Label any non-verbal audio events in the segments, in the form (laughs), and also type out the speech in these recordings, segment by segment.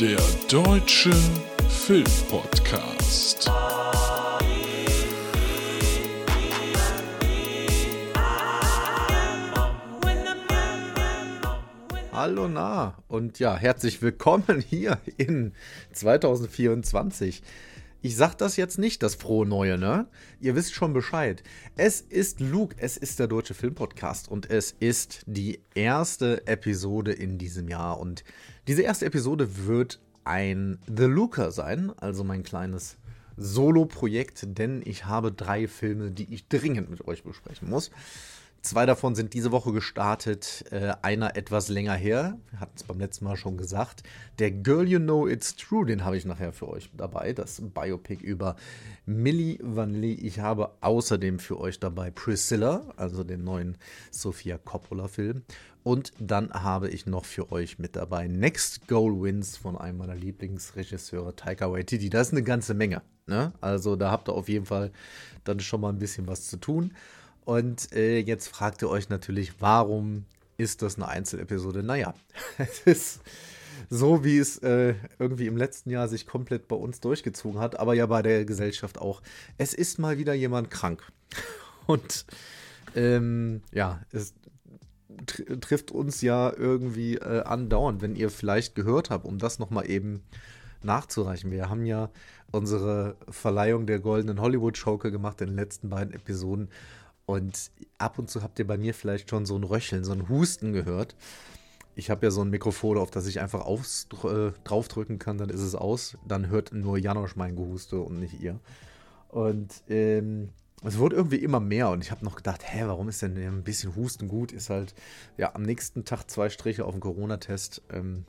Der Deutsche Filmpodcast. Hallo na und ja, herzlich willkommen hier in 2024. Ich sag das jetzt nicht, das frohe Neue, ne? Ihr wisst schon Bescheid. Es ist Luke, es ist der Deutsche Filmpodcast und es ist die erste Episode in diesem Jahr. Und diese erste Episode wird ein The Luca sein, also mein kleines Solo-Projekt, denn ich habe drei Filme, die ich dringend mit euch besprechen muss. Zwei davon sind diese Woche gestartet, äh, einer etwas länger her, hatten es beim letzten Mal schon gesagt. Der Girl You Know It's True, den habe ich nachher für euch dabei, das Biopic über Millie Vanilli. Ich habe außerdem für euch dabei Priscilla, also den neuen Sofia Coppola-Film. Und dann habe ich noch für euch mit dabei Next Goal Wins von einem meiner Lieblingsregisseure, Taika Waititi. Das ist eine ganze Menge. Ne? Also da habt ihr auf jeden Fall dann schon mal ein bisschen was zu tun. Und äh, jetzt fragt ihr euch natürlich, warum ist das eine Einzelepisode? Naja, (laughs) es ist so, wie es äh, irgendwie im letzten Jahr sich komplett bei uns durchgezogen hat, aber ja bei der Gesellschaft auch. Es ist mal wieder jemand krank. (laughs) Und ähm, ja, es tr trifft uns ja irgendwie äh, andauernd, wenn ihr vielleicht gehört habt, um das nochmal eben nachzureichen. Wir haben ja unsere Verleihung der Goldenen Hollywood-Schaukel gemacht in den letzten beiden Episoden. Und ab und zu habt ihr bei mir vielleicht schon so ein Röcheln, so ein Husten gehört. Ich habe ja so ein Mikrofon, auf das ich einfach aufs, äh, draufdrücken kann, dann ist es aus. Dann hört nur Janosch mein Gehuste und nicht ihr. Und ähm, es wurde irgendwie immer mehr und ich habe noch gedacht, hä, warum ist denn ein bisschen Husten gut? Ist halt ja am nächsten Tag zwei Striche auf dem Corona-Test, ähm,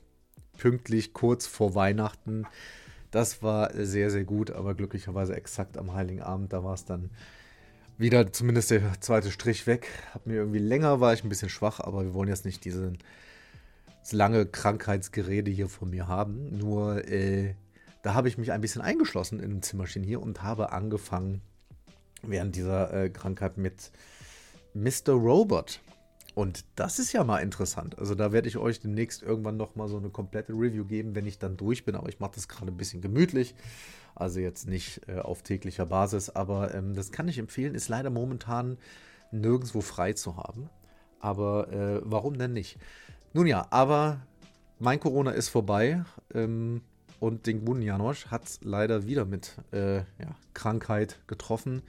pünktlich kurz vor Weihnachten. Das war sehr, sehr gut, aber glücklicherweise exakt am Heiligen Abend, da war es dann wieder zumindest der zweite Strich weg. Hab mir irgendwie länger, war ich ein bisschen schwach, aber wir wollen jetzt nicht diese lange Krankheitsgerede hier von mir haben. Nur äh, da habe ich mich ein bisschen eingeschlossen in dem Zimmerchen hier und habe angefangen während dieser äh, Krankheit mit Mr. Robot. Und das ist ja mal interessant. Also da werde ich euch demnächst irgendwann noch mal so eine komplette Review geben, wenn ich dann durch bin. Aber ich mache das gerade ein bisschen gemütlich. Also jetzt nicht äh, auf täglicher Basis. Aber ähm, das kann ich empfehlen. Ist leider momentan nirgendwo frei zu haben. Aber äh, warum denn nicht? Nun ja, aber mein Corona ist vorbei. Ähm, und den guten Janosch hat es leider wieder mit äh, ja, Krankheit getroffen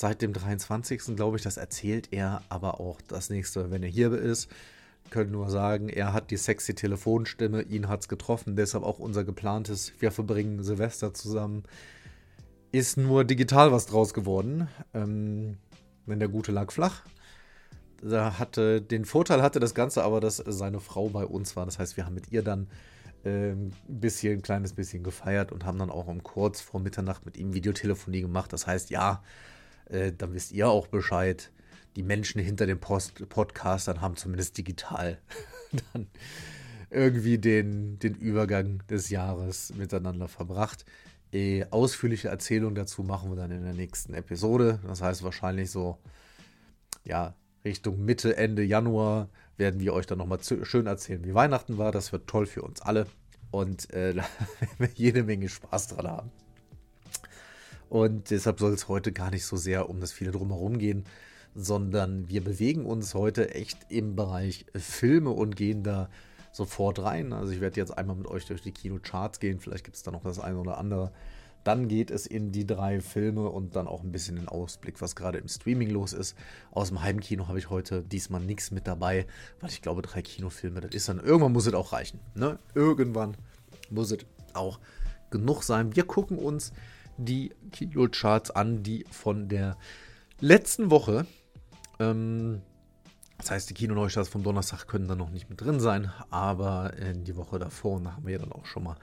seit dem 23. glaube ich, das erzählt er aber auch das nächste, wenn er hier ist. Können nur sagen, er hat die sexy Telefonstimme, ihn hat es getroffen, deshalb auch unser geplantes, wir verbringen Silvester zusammen. Ist nur digital was draus geworden. Ähm, wenn der Gute lag flach. Da hatte, den Vorteil hatte das Ganze aber, dass seine Frau bei uns war. Das heißt, wir haben mit ihr dann ein ähm, bisschen, ein kleines bisschen gefeiert und haben dann auch um kurz vor Mitternacht mit ihm Videotelefonie gemacht. Das heißt, ja, äh, dann wisst ihr auch Bescheid. Die Menschen hinter den Post Podcastern haben zumindest digital (laughs) dann irgendwie den, den Übergang des Jahres miteinander verbracht. Äh, ausführliche Erzählung dazu machen wir dann in der nächsten Episode. Das heißt wahrscheinlich so, ja, Richtung Mitte, Ende Januar werden wir euch dann nochmal schön erzählen, wie Weihnachten war. Das wird toll für uns alle. Und äh, (laughs) da werden wir jede Menge Spaß dran haben. Und deshalb soll es heute gar nicht so sehr um das viele drumherum gehen, sondern wir bewegen uns heute echt im Bereich Filme und gehen da sofort rein. Also ich werde jetzt einmal mit euch durch die Kinocharts gehen, vielleicht gibt es da noch das eine oder andere. Dann geht es in die drei Filme und dann auch ein bisschen den Ausblick, was gerade im Streaming los ist. Aus dem Heimkino habe ich heute diesmal nichts mit dabei, weil ich glaube, drei Kinofilme, das ist dann, irgendwann muss es auch reichen. Ne? Irgendwann muss es auch genug sein. Wir gucken uns die Kinocharts an, die von der letzten Woche. Ähm, das heißt, die Kinoneustarts vom Donnerstag können dann noch nicht mit drin sein, aber in die Woche davor, da haben wir dann auch schon mal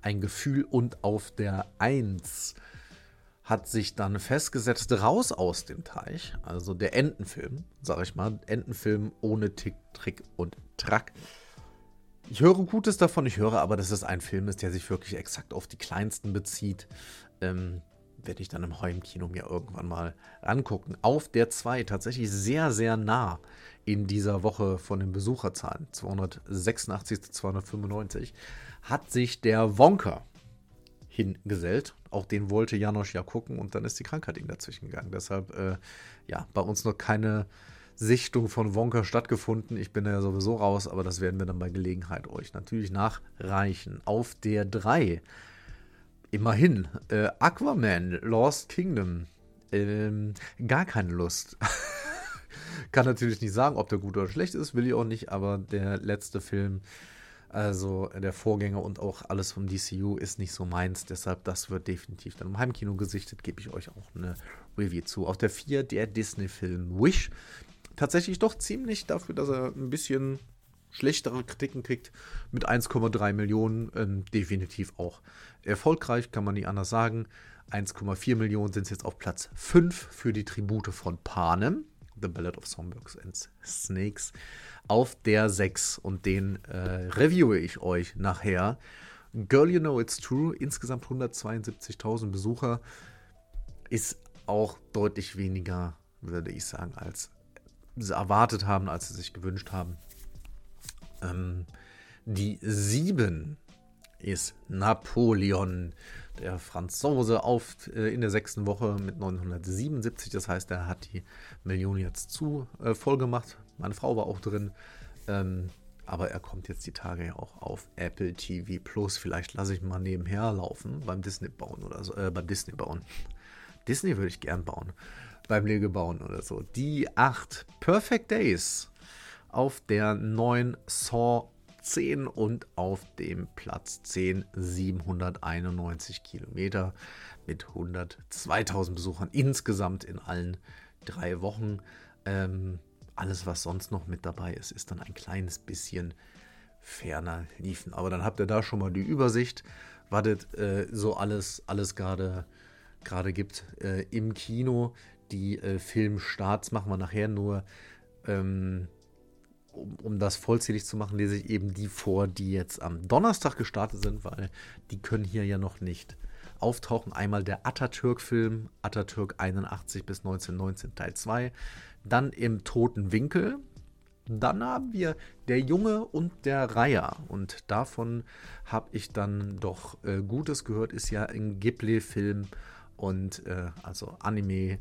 ein Gefühl. Und auf der 1 hat sich dann festgesetzt, raus aus dem Teich, also der Entenfilm, sag ich mal, Entenfilm ohne Tick, Trick und Track. Ich höre Gutes davon, ich höre aber, dass es ein Film ist, der sich wirklich exakt auf die Kleinsten bezieht ähm, werde ich dann im Heimkino mir irgendwann mal angucken. Auf der 2 tatsächlich sehr, sehr nah in dieser Woche von den Besucherzahlen, 286 zu 295, hat sich der Wonka hingesellt. Auch den wollte Janosch ja gucken und dann ist die Krankheit ihm dazwischen gegangen. Deshalb, äh, ja, bei uns noch keine Sichtung von Wonka stattgefunden. Ich bin ja sowieso raus, aber das werden wir dann bei Gelegenheit euch natürlich nachreichen. Auf der 3, immerhin, äh, Aquaman, Lost Kingdom. Ähm, gar keine Lust. (laughs) Kann natürlich nicht sagen, ob der gut oder schlecht ist, will ich auch nicht, aber der letzte Film also der Vorgänger und auch alles vom DCU ist nicht so meins. Deshalb, das wird definitiv dann im Heimkino gesichtet. Gebe ich euch auch eine Review zu. Auf der 4 der Disney-Film Wish. Tatsächlich doch ziemlich dafür, dass er ein bisschen schlechtere Kritiken kriegt. Mit 1,3 Millionen ähm, definitiv auch erfolgreich, kann man nicht anders sagen. 1,4 Millionen sind es jetzt auf Platz 5 für die Tribute von Panem. The Ballad of Songbirds and Snakes auf der 6 und den äh, reviewe ich euch nachher. Girl You Know It's True, insgesamt 172.000 Besucher, ist auch deutlich weniger, würde ich sagen, als sie erwartet haben, als sie sich gewünscht haben. Ähm, die 7 ist Napoleon, der Franzose, auf äh, in der sechsten Woche mit 977. Das heißt, er hat die Million jetzt zu äh, voll gemacht. Meine Frau war auch drin. Ähm, aber er kommt jetzt die Tage ja auch auf Apple TV Plus. Vielleicht lasse ich mal nebenher laufen beim Disney bauen oder so. Äh, beim Disney bauen. Disney würde ich gern bauen. Beim Lego bauen oder so. Die 8 Perfect Days auf der 9 Saw 10 und auf dem Platz 10 791 Kilometer mit 102.000 Besuchern insgesamt in allen drei Wochen. Ähm, alles, was sonst noch mit dabei ist, ist dann ein kleines bisschen ferner liefen. Aber dann habt ihr da schon mal die Übersicht, was es äh, so alles, alles gerade gibt äh, im Kino. Die äh, Filmstarts machen wir nachher nur. Ähm, um, um, das vollzählig zu machen, lese ich eben die vor, die jetzt am Donnerstag gestartet sind, weil die können hier ja noch nicht auftauchen. Einmal der Atatürk-Film, Atatürk 81 bis 1919 Teil 2 dann im toten Winkel. Dann haben wir der Junge und der Reiher. Und davon habe ich dann doch äh, Gutes gehört. Ist ja ein Ghibli-Film und äh, also Anime,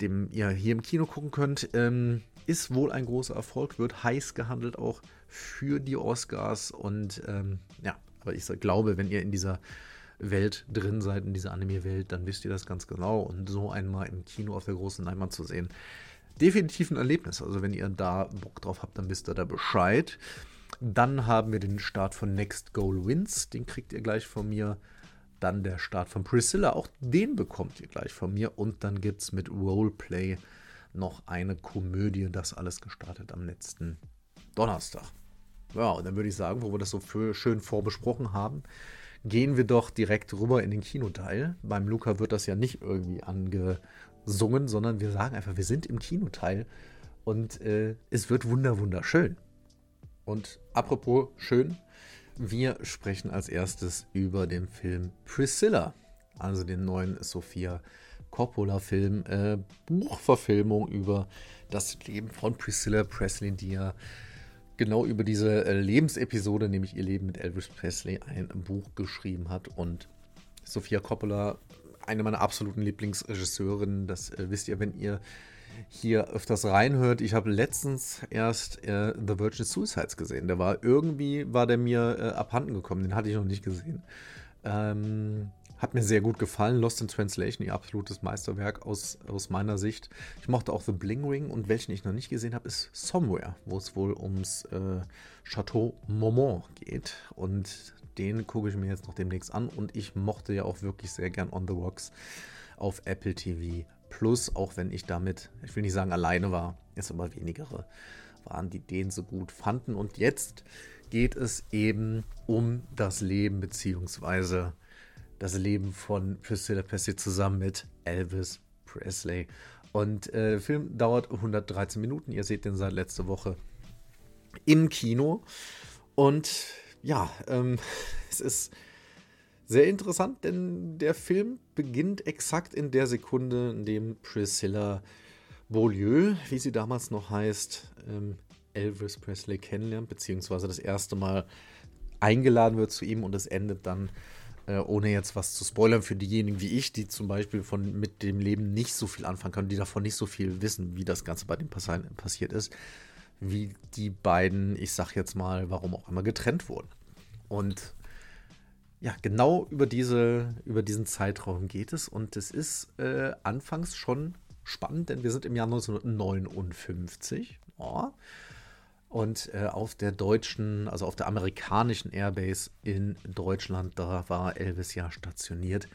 dem ihr hier im Kino gucken könnt. Ähm, ist wohl ein großer Erfolg, wird heiß gehandelt auch für die Oscars. Und ähm, ja, aber ich glaube, wenn ihr in dieser Welt drin seid, in dieser Anime-Welt, dann wisst ihr das ganz genau. Und so einmal im Kino auf der großen Leinwand zu sehen, definitiv ein Erlebnis. Also wenn ihr da Bock drauf habt, dann wisst ihr da Bescheid. Dann haben wir den Start von Next Goal Wins. Den kriegt ihr gleich von mir. Dann der Start von Priscilla. Auch den bekommt ihr gleich von mir. Und dann gibt es mit Roleplay noch eine Komödie. Das alles gestartet am letzten Donnerstag. Ja, und dann würde ich sagen, wo wir das so schön vorbesprochen haben, gehen wir doch direkt rüber in den Kinoteil. Beim Luca wird das ja nicht irgendwie ange sungen, sondern wir sagen einfach, wir sind im Kinoteil und äh, es wird wunder wunderschön. Und apropos schön, wir sprechen als erstes über den Film Priscilla, also den neuen Sophia Coppola-Film, äh, Buchverfilmung über das Leben von Priscilla Presley, die ja genau über diese äh, Lebensepisode, nämlich ihr Leben mit Elvis Presley, ein Buch geschrieben hat. Und Sophia Coppola eine meiner absoluten Lieblingsregisseurinnen. Das äh, wisst ihr, wenn ihr hier öfters reinhört. Ich habe letztens erst äh, The Virgin Suicides gesehen. Der war irgendwie, war der mir äh, abhanden gekommen. Den hatte ich noch nicht gesehen. Ähm, hat mir sehr gut gefallen. Lost in Translation, ihr absolutes Meisterwerk aus, aus meiner Sicht. Ich mochte auch The Bling Ring und welchen ich noch nicht gesehen habe, ist Somewhere, wo es wohl ums äh, Chateau Momont geht. Und den gucke ich mir jetzt noch demnächst an und ich mochte ja auch wirklich sehr gern On the Rocks auf Apple TV Plus, auch wenn ich damit, ich will nicht sagen alleine war, es aber wenigere waren, die den so gut fanden. Und jetzt geht es eben um das Leben beziehungsweise das Leben von Priscilla Presley zusammen mit Elvis Presley. Und äh, der Film dauert 113 Minuten. Ihr seht den seit letzter Woche im Kino. Und ja, ähm, (laughs) es ist sehr interessant, denn der Film beginnt exakt in der Sekunde, in dem Priscilla Beaulieu, wie sie damals noch heißt, ähm, Elvis Presley kennenlernt, beziehungsweise das erste Mal eingeladen wird zu ihm und es endet dann, äh, ohne jetzt was zu spoilern für diejenigen wie ich, die zum Beispiel von mit dem Leben nicht so viel anfangen können, die davon nicht so viel wissen, wie das Ganze bei dem passiert ist, wie die beiden, ich sag jetzt mal, warum auch immer getrennt wurden. Und ja, genau über, diese, über diesen Zeitraum geht es und es ist äh, anfangs schon spannend, denn wir sind im Jahr 1959. Oh, und äh, auf der deutschen, also auf der amerikanischen Airbase in Deutschland, da war Elvis ja stationiert.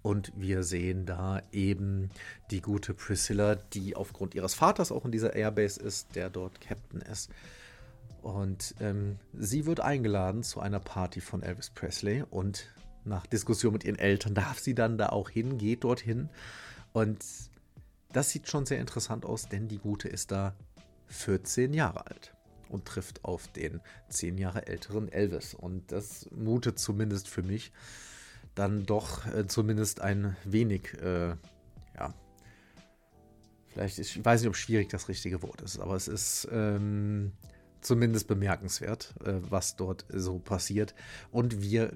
Und wir sehen da eben die gute Priscilla, die aufgrund ihres Vaters auch in dieser Airbase ist, der dort Captain ist. Und ähm, sie wird eingeladen zu einer Party von Elvis Presley und nach Diskussion mit ihren Eltern darf sie dann da auch hin, geht dorthin. Und das sieht schon sehr interessant aus, denn die Gute ist da 14 Jahre alt und trifft auf den zehn Jahre älteren Elvis. Und das mutet zumindest für mich dann doch äh, zumindest ein wenig, äh, ja, vielleicht, ist, ich weiß nicht, ob schwierig das richtige Wort ist, aber es ist ähm, zumindest bemerkenswert, äh, was dort so passiert. Und wir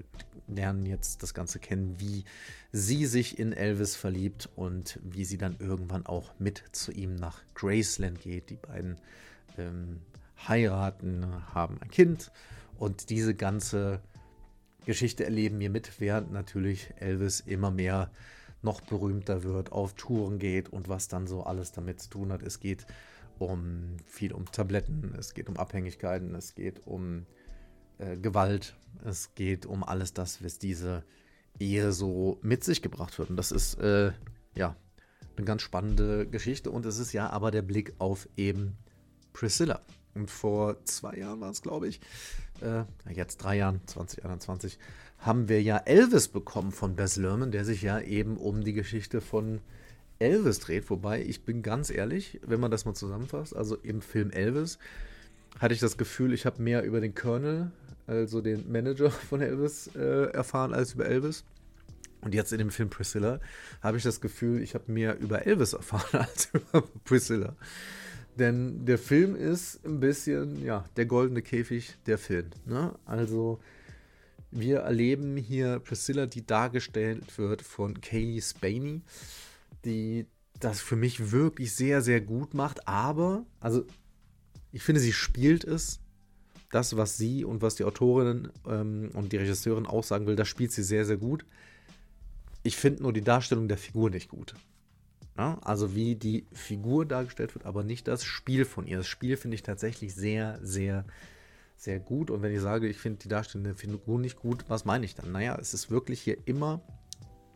lernen jetzt das Ganze kennen, wie sie sich in Elvis verliebt und wie sie dann irgendwann auch mit zu ihm nach Graceland geht. Die beiden ähm, heiraten, haben ein Kind und diese ganze Geschichte erleben wir mit, während natürlich Elvis immer mehr noch berühmter wird, auf Touren geht und was dann so alles damit zu tun hat. Es geht um viel um Tabletten, es geht um Abhängigkeiten, es geht um äh, Gewalt, es geht um alles das, was diese Ehe so mit sich gebracht wird. Und das ist äh, ja eine ganz spannende Geschichte und es ist ja aber der Blick auf eben Priscilla. Und vor zwei Jahren war es, glaube ich, äh, jetzt drei Jahren, 2021, haben wir ja Elvis bekommen von Bess Lerman, der sich ja eben um die Geschichte von Elvis dreht. Wobei, ich bin ganz ehrlich, wenn man das mal zusammenfasst, also im Film Elvis hatte ich das Gefühl, ich habe mehr über den Colonel, also den Manager (laughs) von Elvis, äh, erfahren als über Elvis. Und jetzt in dem Film Priscilla habe ich das Gefühl, ich habe mehr über Elvis erfahren (laughs) als über Priscilla. Denn der Film ist ein bisschen, ja, der goldene Käfig der Film. Ne? Also, wir erleben hier Priscilla, die dargestellt wird von Kaylee Spaney, die das für mich wirklich sehr, sehr gut macht. Aber, also, ich finde, sie spielt es. Das, was sie und was die Autorin ähm, und die Regisseurin aussagen will, das spielt sie sehr, sehr gut. Ich finde nur die Darstellung der Figur nicht gut. Ja, also wie die Figur dargestellt wird, aber nicht das Spiel von ihr. Das Spiel finde ich tatsächlich sehr, sehr, sehr gut. Und wenn ich sage, ich finde die Darstellung der Figur nicht gut, was meine ich dann? Naja, es ist wirklich hier immer,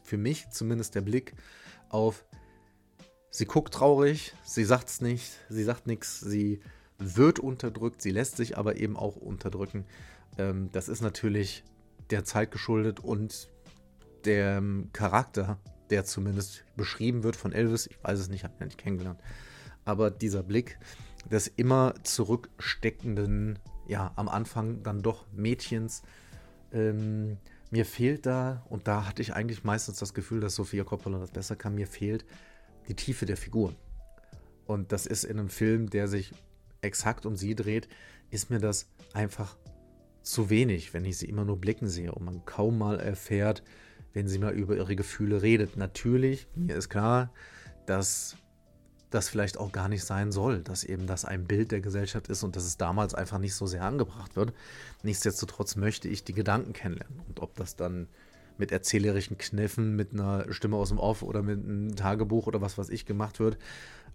für mich zumindest der Blick auf, sie guckt traurig, sie sagt es nicht, sie sagt nichts, sie wird unterdrückt, sie lässt sich aber eben auch unterdrücken. Ähm, das ist natürlich der Zeit geschuldet und dem Charakter der zumindest beschrieben wird von Elvis. Ich weiß es nicht, habe ihn nicht kennengelernt. Aber dieser Blick des immer zurücksteckenden, ja, am Anfang dann doch Mädchens, ähm, mir fehlt da, und da hatte ich eigentlich meistens das Gefühl, dass Sophia Coppola das besser kann, mir fehlt die Tiefe der Figur. Und das ist in einem Film, der sich exakt um sie dreht, ist mir das einfach zu wenig, wenn ich sie immer nur blicken sehe und man kaum mal erfährt, wenn sie mal über ihre Gefühle redet. Natürlich, mir ist klar, dass das vielleicht auch gar nicht sein soll, dass eben das ein Bild der Gesellschaft ist und dass es damals einfach nicht so sehr angebracht wird. Nichtsdestotrotz möchte ich die Gedanken kennenlernen. Und ob das dann mit erzählerischen Kniffen, mit einer Stimme aus dem Off oder mit einem Tagebuch oder was weiß ich gemacht wird.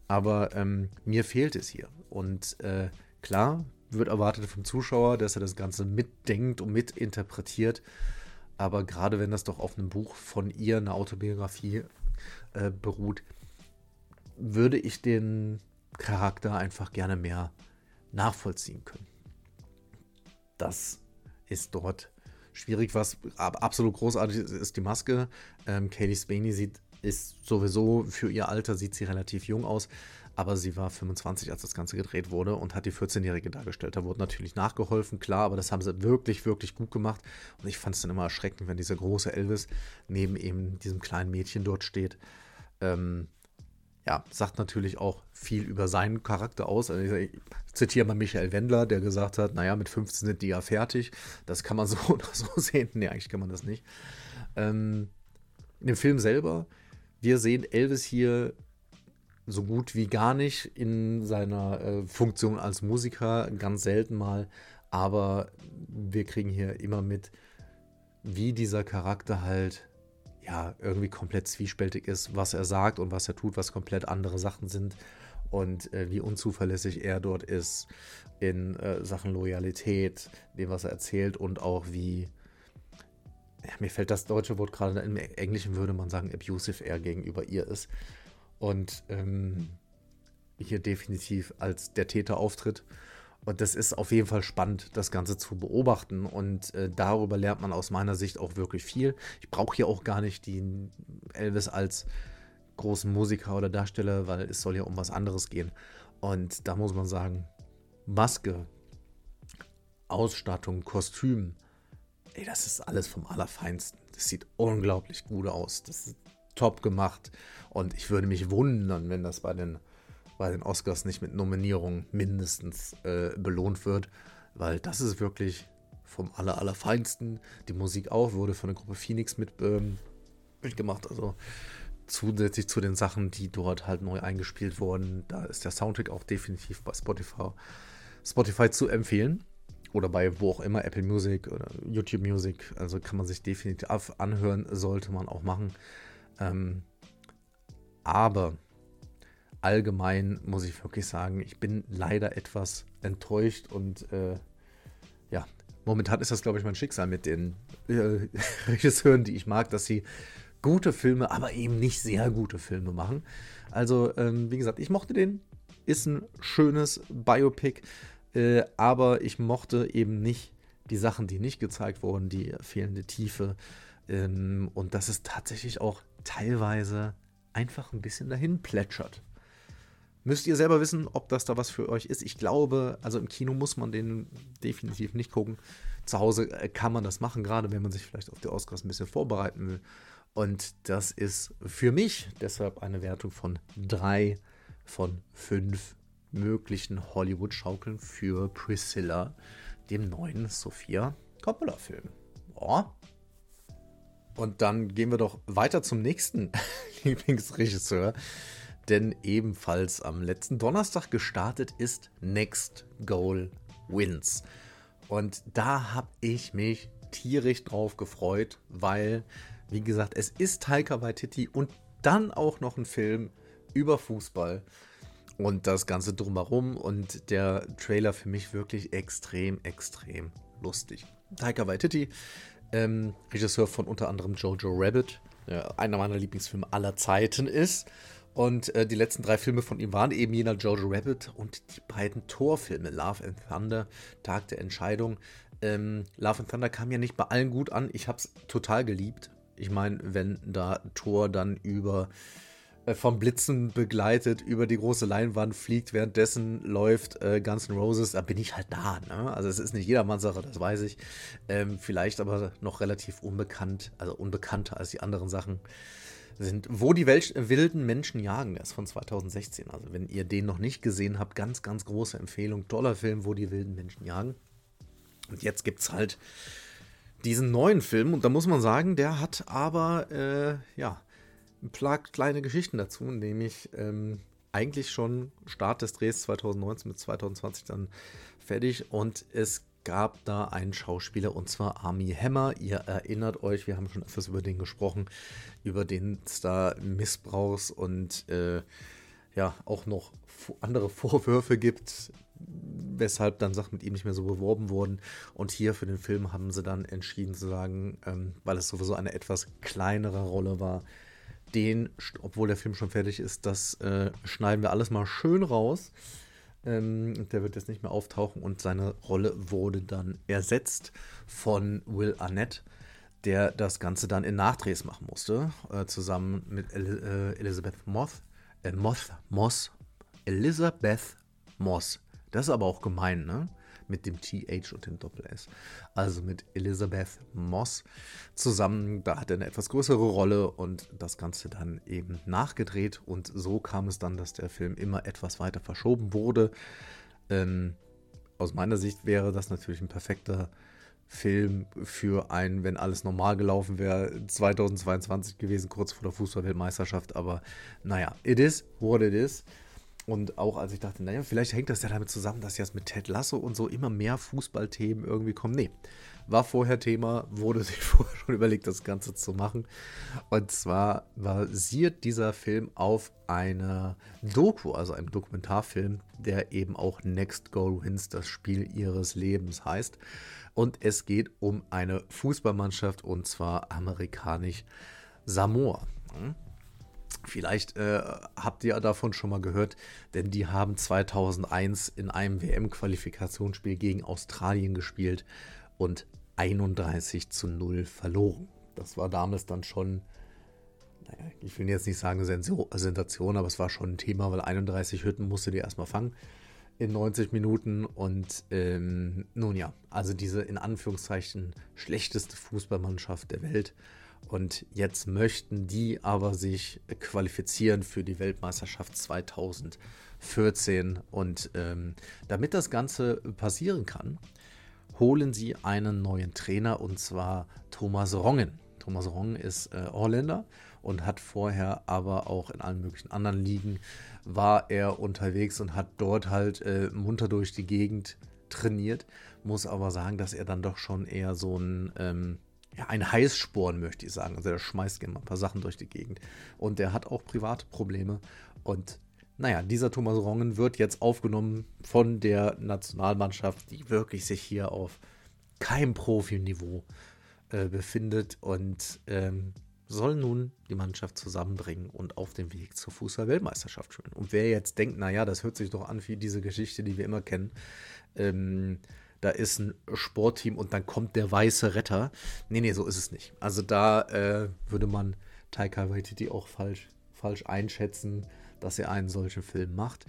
Aber ähm, mir fehlt es hier. Und äh, klar wird erwartet vom Zuschauer, dass er das Ganze mitdenkt und mitinterpretiert. Aber gerade wenn das doch auf einem Buch von ihr, eine Autobiografie äh, beruht, würde ich den Charakter einfach gerne mehr nachvollziehen können. Das ist dort schwierig. Was absolut großartig ist, ist die Maske. Ähm, Katie Spaney sieht, ist sowieso für ihr Alter, sieht sie relativ jung aus aber sie war 25, als das Ganze gedreht wurde und hat die 14-Jährige dargestellt. Da wurde natürlich nachgeholfen, klar, aber das haben sie wirklich, wirklich gut gemacht. Und ich fand es dann immer erschreckend, wenn dieser große Elvis neben eben diesem kleinen Mädchen dort steht. Ähm, ja, sagt natürlich auch viel über seinen Charakter aus. Also ich, zitiere mal Michael Wendler, der gesagt hat, naja, mit 15 sind die ja fertig. Das kann man (laughs) so oder so sehen. Nee, eigentlich kann man das nicht. Ähm, in dem Film selber, wir sehen Elvis hier so gut wie gar nicht in seiner äh, Funktion als Musiker, ganz selten mal. Aber wir kriegen hier immer mit, wie dieser Charakter halt ja irgendwie komplett zwiespältig ist, was er sagt und was er tut, was komplett andere Sachen sind und äh, wie unzuverlässig er dort ist in äh, Sachen Loyalität, dem, was er erzählt und auch wie, ja, mir fällt das deutsche Wort gerade, im Englischen würde man sagen, abusive er gegenüber ihr ist. Und ähm, hier definitiv als der Täter auftritt. Und das ist auf jeden Fall spannend, das Ganze zu beobachten. Und äh, darüber lernt man aus meiner Sicht auch wirklich viel. Ich brauche hier auch gar nicht den Elvis als großen Musiker oder Darsteller, weil es soll ja um was anderes gehen. Und da muss man sagen, Maske, Ausstattung, Kostüm, ey, das ist alles vom Allerfeinsten. Das sieht unglaublich gut aus. Das ist top gemacht. Und ich würde mich wundern, wenn das bei den bei den Oscars nicht mit Nominierungen mindestens äh, belohnt wird, weil das ist wirklich vom aller, allerfeinsten. Die Musik auch wurde von der Gruppe Phoenix mit, ähm, mitgemacht, also zusätzlich zu den Sachen, die dort halt neu eingespielt wurden. Da ist der Soundtrack auch definitiv bei Spotify, Spotify zu empfehlen. Oder bei wo auch immer, Apple Music oder YouTube Music. Also kann man sich definitiv anhören, sollte man auch machen. Ähm, aber allgemein muss ich wirklich sagen, ich bin leider etwas enttäuscht und äh, ja, momentan ist das, glaube ich, mein Schicksal mit den äh, (laughs) Regisseuren, die ich mag, dass sie gute Filme, aber eben nicht sehr gute Filme machen. Also, ähm, wie gesagt, ich mochte den. Ist ein schönes Biopic, äh, aber ich mochte eben nicht die Sachen, die nicht gezeigt wurden, die fehlende Tiefe. Ähm, und dass es tatsächlich auch teilweise einfach ein bisschen dahin plätschert. Müsst ihr selber wissen, ob das da was für euch ist. Ich glaube, also im Kino muss man den definitiv nicht gucken. Zu Hause äh, kann man das machen, gerade wenn man sich vielleicht auf die Oscars ein bisschen vorbereiten will. Und das ist für mich deshalb eine Wertung von drei von fünf möglichen Hollywood-Schaukeln für Priscilla, dem neuen Sophia Coppola-Film. Boah. Und dann gehen wir doch weiter zum nächsten (laughs) Lieblingsregisseur, denn ebenfalls am letzten Donnerstag gestartet ist Next Goal Wins. Und da habe ich mich tierisch drauf gefreut, weil, wie gesagt, es ist Taika Waititi und dann auch noch ein Film über Fußball und das Ganze drumherum und der Trailer für mich wirklich extrem, extrem lustig. Taika Waititi, ähm, Regisseur von unter anderem Jojo Rabbit, der einer meiner Lieblingsfilme aller Zeiten ist. Und äh, die letzten drei Filme von ihm waren eben jener Jojo Rabbit und die beiden Torfilme Love and Thunder, Tag der Entscheidung. Ähm, Love and Thunder kam ja nicht bei allen gut an. Ich habe es total geliebt. Ich meine, wenn da Thor dann über äh, vom Blitzen begleitet über die große Leinwand fliegt, währenddessen läuft äh, Guns N' Roses, da bin ich halt da. Ne? Also es ist nicht jedermanns Sache, das weiß ich. Ähm, vielleicht aber noch relativ unbekannt, also unbekannter als die anderen Sachen sind, wo die Wel wilden Menschen jagen. Der ist von 2016. Also wenn ihr den noch nicht gesehen habt, ganz, ganz große Empfehlung. Toller Film, wo die wilden Menschen jagen. Und jetzt gibt es halt diesen neuen Film und da muss man sagen, der hat aber, äh, ja, ein paar kleine Geschichten dazu, nämlich ähm, eigentlich schon Start des Drehs 2019 bis 2020 dann fertig und es gab da einen Schauspieler und zwar Army Hammer. Ihr erinnert euch, wir haben schon etwas über den gesprochen, über den Star Missbrauchs und äh, ja auch noch andere Vorwürfe gibt, weshalb dann Sachen mit ihm nicht mehr so beworben wurden. Und hier für den Film haben sie dann entschieden zu sagen, ähm, weil es sowieso eine etwas kleinere Rolle war, den, obwohl der Film schon fertig ist, das äh, schneiden wir alles mal schön raus. Ähm, der wird jetzt nicht mehr auftauchen und seine Rolle wurde dann ersetzt von Will Arnett, der das Ganze dann in Nachdrehs machen musste, äh, zusammen mit El äh, Elizabeth Moth, äh, Moth, Moss, Elizabeth Moss. Das ist aber auch gemein, ne? Mit dem TH und dem Doppel-S. Also mit Elizabeth Moss zusammen. Da hat er eine etwas größere Rolle und das Ganze dann eben nachgedreht. Und so kam es dann, dass der Film immer etwas weiter verschoben wurde. Ähm, aus meiner Sicht wäre das natürlich ein perfekter Film für ein, wenn alles normal gelaufen wäre, 2022 gewesen, kurz vor der Fußballweltmeisterschaft. Aber naja, it is what it is. Und auch als ich dachte, naja, vielleicht hängt das ja damit zusammen, dass jetzt mit Ted Lasso und so immer mehr Fußballthemen irgendwie kommen. Nee, war vorher Thema, wurde (laughs) sich vorher schon überlegt, das Ganze zu machen. Und zwar basiert dieser Film auf einer Doku, also einem Dokumentarfilm, der eben auch Next Goal Wins, das Spiel ihres Lebens heißt. Und es geht um eine Fußballmannschaft und zwar amerikanisch Samoa. Hm? Vielleicht äh, habt ihr davon schon mal gehört, denn die haben 2001 in einem WM-Qualifikationsspiel gegen Australien gespielt und 31 zu 0 verloren. Das war damals dann schon, naja, ich will jetzt nicht sagen Sensation, aber es war schon ein Thema, weil 31 Hütten musste die erstmal fangen in 90 Minuten. Und ähm, nun ja, also diese in Anführungszeichen schlechteste Fußballmannschaft der Welt und jetzt möchten die aber sich qualifizieren für die Weltmeisterschaft 2014. Und ähm, damit das Ganze passieren kann, holen sie einen neuen Trainer und zwar Thomas Rongen. Thomas Rongen ist äh, Holländer und hat vorher aber auch in allen möglichen anderen Ligen war er unterwegs und hat dort halt äh, munter durch die Gegend trainiert. Muss aber sagen, dass er dann doch schon eher so ein ähm, ja, ein Heißsporn, möchte ich sagen. Also er schmeißt gerne mal ein paar Sachen durch die Gegend. Und der hat auch private Probleme. Und naja, dieser Thomas Rongen wird jetzt aufgenommen von der Nationalmannschaft, die wirklich sich hier auf keinem Profiniveau äh, befindet und ähm, soll nun die Mannschaft zusammenbringen und auf dem Weg zur Fußball-Weltmeisterschaft spielen. Und wer jetzt denkt, naja, das hört sich doch an wie diese Geschichte, die wir immer kennen, ähm, da ist ein Sportteam und dann kommt der weiße Retter. Nee, nee, so ist es nicht. Also da äh, würde man Taika Waititi auch falsch, falsch einschätzen, dass er einen solchen Film macht.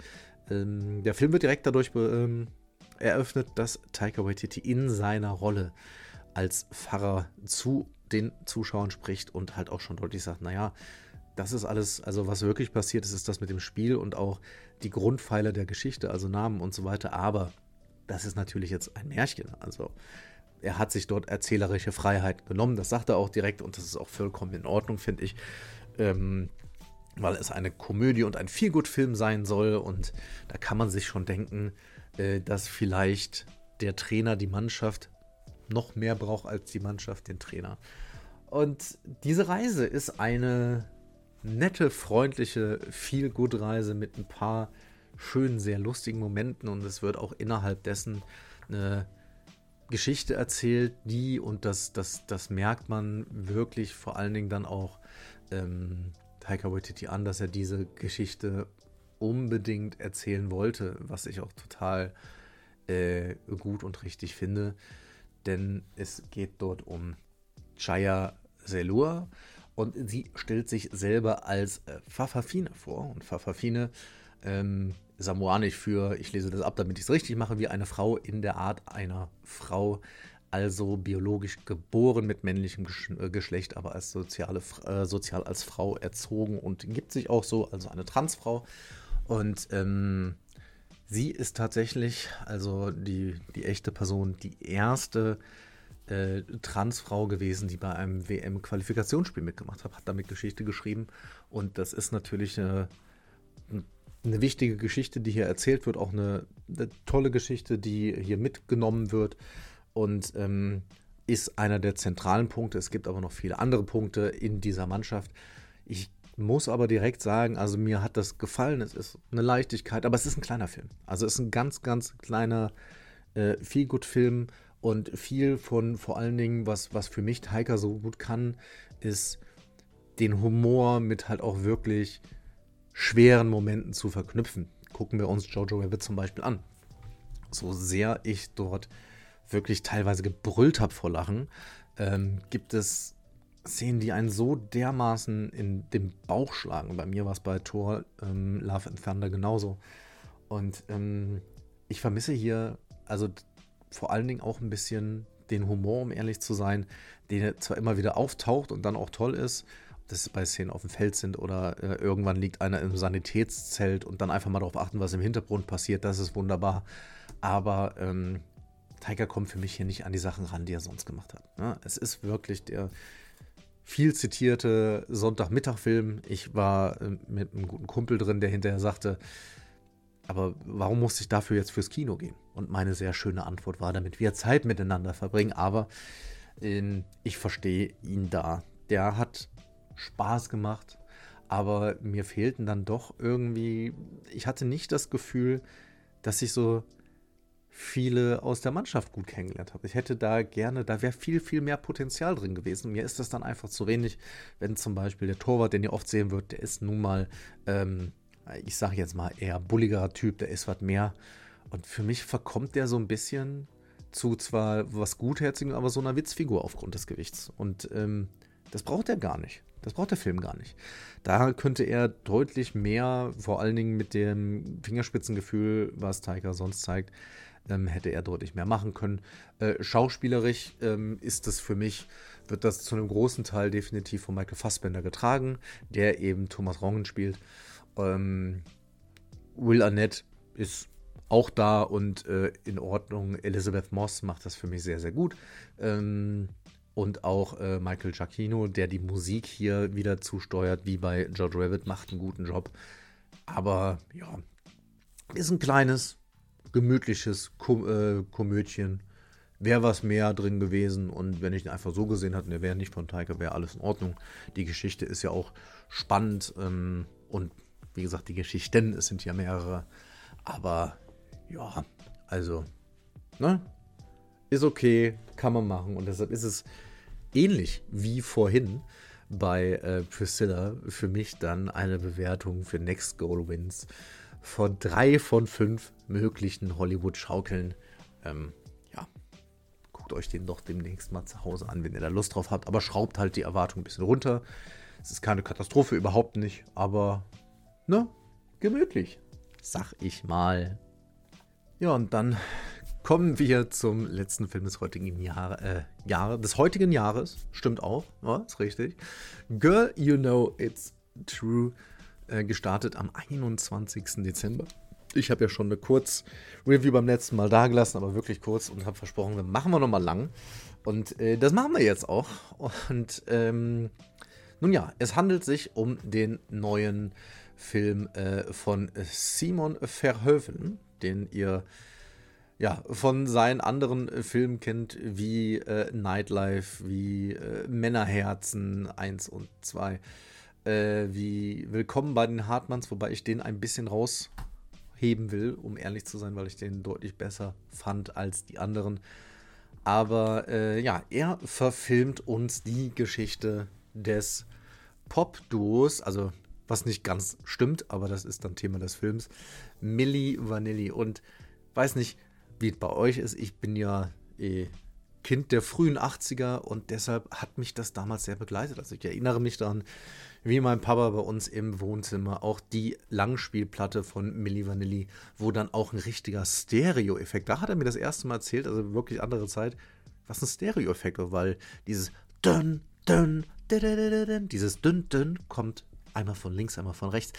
Ähm, der Film wird direkt dadurch ähm, eröffnet, dass Taika Waititi in seiner Rolle als Pfarrer zu den Zuschauern spricht und halt auch schon deutlich sagt, naja, das ist alles, also was wirklich passiert ist, ist das mit dem Spiel und auch die Grundpfeiler der Geschichte, also Namen und so weiter. Aber das ist natürlich jetzt ein Märchen. Also er hat sich dort erzählerische Freiheit genommen. Das sagt er auch direkt und das ist auch vollkommen in Ordnung, finde ich. Ähm, weil es eine Komödie und ein Feelgood-Film sein soll. Und da kann man sich schon denken, äh, dass vielleicht der Trainer die Mannschaft noch mehr braucht als die Mannschaft den Trainer. Und diese Reise ist eine nette, freundliche, Feelgood-Reise mit ein paar schönen, sehr lustigen Momenten und es wird auch innerhalb dessen eine Geschichte erzählt, die, und das, das, das merkt man wirklich vor allen Dingen dann auch ähm, Taika Waititi an, dass er diese Geschichte unbedingt erzählen wollte, was ich auch total äh, gut und richtig finde. Denn es geht dort um Chaya Selur und sie stellt sich selber als äh, Fafafine vor. Und Fafafine ähm, samoanisch für, ich lese das ab, damit ich es richtig mache, wie eine Frau in der Art einer Frau, also biologisch geboren mit männlichem äh, Geschlecht, aber als soziale, äh, sozial als Frau erzogen und gibt sich auch so, also eine Transfrau. Und ähm, sie ist tatsächlich, also die, die echte Person, die erste äh, Transfrau gewesen, die bei einem WM-Qualifikationsspiel mitgemacht hat, hat damit Geschichte geschrieben. Und das ist natürlich eine, eine wichtige Geschichte, die hier erzählt wird, auch eine, eine tolle Geschichte, die hier mitgenommen wird und ähm, ist einer der zentralen Punkte. Es gibt aber noch viele andere Punkte in dieser Mannschaft. Ich muss aber direkt sagen, also mir hat das gefallen. Es ist eine Leichtigkeit, aber es ist ein kleiner Film. Also es ist ein ganz, ganz kleiner äh, Feel-Good-Film und viel von vor allen Dingen, was, was für mich Taika so gut kann, ist den Humor mit halt auch wirklich schweren Momenten zu verknüpfen. Gucken wir uns Jojo Rabbit zum Beispiel an. So sehr ich dort wirklich teilweise gebrüllt habe vor Lachen, ähm, gibt es Szenen, die einen so dermaßen in den Bauch schlagen. Bei mir war es bei Thor ähm, Love and Thunder genauso. Und ähm, ich vermisse hier, also vor allen Dingen auch ein bisschen den Humor, um ehrlich zu sein, den zwar immer wieder auftaucht und dann auch toll ist, dass bei Szenen auf dem Feld sind oder äh, irgendwann liegt einer im Sanitätszelt und dann einfach mal darauf achten, was im Hintergrund passiert, das ist wunderbar. Aber ähm, Tiger kommt für mich hier nicht an die Sachen ran, die er sonst gemacht hat. Ne? Es ist wirklich der viel zitierte Sonntagmittagfilm. Ich war äh, mit einem guten Kumpel drin, der hinterher sagte, aber warum musste ich dafür jetzt fürs Kino gehen? Und meine sehr schöne Antwort war, damit wir Zeit miteinander verbringen. Aber äh, ich verstehe ihn da. Der hat Spaß gemacht, aber mir fehlten dann doch irgendwie, ich hatte nicht das Gefühl, dass ich so viele aus der Mannschaft gut kennengelernt habe. Ich hätte da gerne, da wäre viel, viel mehr Potenzial drin gewesen. Mir ist das dann einfach zu wenig, wenn zum Beispiel der Torwart, den ihr oft sehen wird, der ist nun mal, ähm, ich sage jetzt mal, eher bulligerer Typ, der ist was mehr. Und für mich verkommt der so ein bisschen zu zwar was Gutherzigen, aber so einer Witzfigur aufgrund des Gewichts. Und ähm, das braucht er gar nicht. Das braucht der Film gar nicht. Da könnte er deutlich mehr, vor allen Dingen mit dem Fingerspitzengefühl, was Tiger sonst zeigt, ähm, hätte er deutlich mehr machen können. Äh, schauspielerisch ähm, ist das für mich, wird das zu einem großen Teil definitiv von Michael Fassbender getragen, der eben Thomas Rongen spielt. Ähm, Will Arnett ist auch da und äh, in Ordnung. Elizabeth Moss macht das für mich sehr, sehr gut. Ähm, und auch äh, Michael Giacchino, der die Musik hier wieder zusteuert, wie bei George Rabbit, macht einen guten Job. Aber ja, ist ein kleines, gemütliches Kom äh, Komödchen. Wäre was mehr drin gewesen und wenn ich ihn einfach so gesehen hätte, der wäre nicht von Taika, wäre alles in Ordnung. Die Geschichte ist ja auch spannend ähm, und wie gesagt, die Geschichten, es sind ja mehrere. Aber ja, also, ne? Ist okay, kann man machen und deshalb ist es ähnlich wie vorhin bei äh, Priscilla für mich dann eine Bewertung für Next Goal Wins von drei von fünf möglichen Hollywood-Schaukeln. Ähm, ja, guckt euch den doch demnächst mal zu Hause an, wenn ihr da Lust drauf habt. Aber schraubt halt die Erwartung ein bisschen runter. Es ist keine Katastrophe, überhaupt nicht. Aber, ne, gemütlich. Sag ich mal. Ja, und dann kommen wir zum letzten Film des heutigen Jahr, äh, Jahre, des heutigen Jahres. Stimmt auch, ja, ist richtig. Girl, You Know It's True äh, gestartet am 21. Dezember. Ich habe ja schon eine Kurz-Review beim letzten Mal dagelassen, aber wirklich kurz und habe versprochen, dann machen wir nochmal lang. Und äh, das machen wir jetzt auch. Und ähm, nun ja, es handelt sich um den neuen Film äh, von Simon Verhoeven, den ihr ja, von seinen anderen Filmen kennt, wie äh, Nightlife, wie äh, Männerherzen 1 und 2 äh, wie Willkommen bei den Hartmanns, wobei ich den ein bisschen rausheben will, um ehrlich zu sein, weil ich den deutlich besser fand als die anderen. Aber äh, ja, er verfilmt uns die Geschichte des Pop-Duos, also was nicht ganz stimmt, aber das ist dann Thema des Films, Milli Vanilli. Und weiß nicht, wie es bei euch ist, ich bin ja eh Kind der frühen 80er und deshalb hat mich das damals sehr begleitet. Also ich erinnere mich daran, wie mein Papa bei uns im Wohnzimmer auch die Langspielplatte von Milli Vanilli, wo dann auch ein richtiger Stereo-Effekt, da hat er mir das erste Mal erzählt, also wirklich andere Zeit, was ein Stereo-Effekt war, weil dieses dünn, dünn, dieses dünn, dünn kommt einmal von links, einmal von rechts.